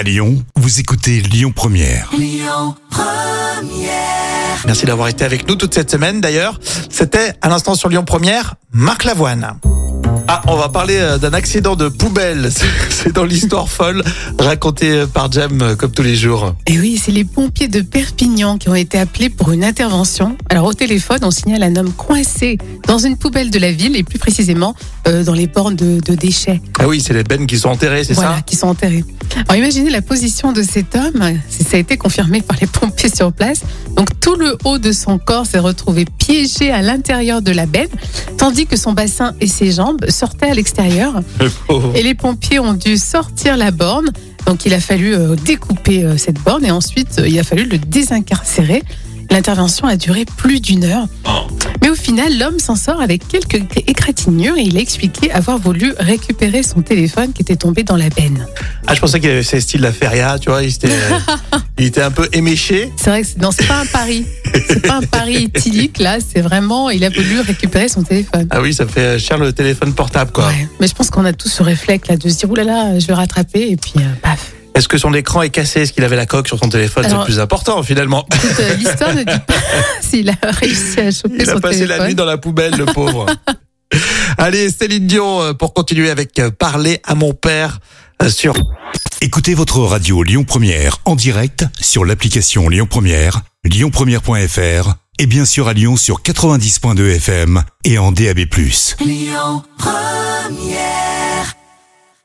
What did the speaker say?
À Lyon, vous écoutez Lyon Première. Merci d'avoir été avec nous toute cette semaine. D'ailleurs, c'était à l'instant sur Lyon Première, Marc Lavoine. Ah, on va parler euh, d'un accident de poubelle. C'est- dans l'histoire folle racontée par Jem euh, comme tous les jours. Et oui, c'est les pompiers de Perpignan qui ont été appelés pour une intervention. Alors au téléphone, on signale un homme coincé dans une poubelle de la ville et plus précisément euh, dans les bornes de, de déchets. Ah oui, c'est les bennes qui sont enterrées, c'est voilà, ça? qui sont enterrés. Alors imaginez la position de cet homme, si ça a été confirmé par les pompiers sur place. Donc tout le haut de son corps s'est retrouvé piégé à l'intérieur de la benne, tandis que son bassin et ses jambes sortaient à l'extérieur. Et les pompiers ont dû sortir la borne. Donc il a fallu euh, découper euh, cette borne et ensuite euh, il a fallu le désincarcérer. L'intervention a duré plus d'une heure. Mais au final, l'homme s'en sort avec quelques égratignures et il a expliqué avoir voulu récupérer son téléphone qui était tombé dans la benne. Ah, je pensais qu'il avait fait style la feria, tu vois, il était, il était un peu éméché. C'est vrai que c'est- pas un pari. C'est pas un pari éthylique là, c'est vraiment il a voulu récupérer son téléphone. Ah oui, ça fait cher le téléphone portable, quoi. Ouais. Mais je pense qu'on a tous ce réflexe là de se dire oulala, je vais rattraper et puis euh. Est-ce que son écran est cassé? Est-ce qu'il avait la coque sur son téléphone? C'est le plus important, finalement. Euh, L'histoire ne dit pas s'il a réussi à choper Il son a passé téléphone. la nuit dans la poubelle, le pauvre. Allez, Céline Dion, euh, pour continuer avec euh, Parler à mon père sur Écoutez votre radio Lyon Première en direct sur l'application Lyon Première, lyonpremière.fr et bien sûr à Lyon sur 90.2 FM et en DAB+.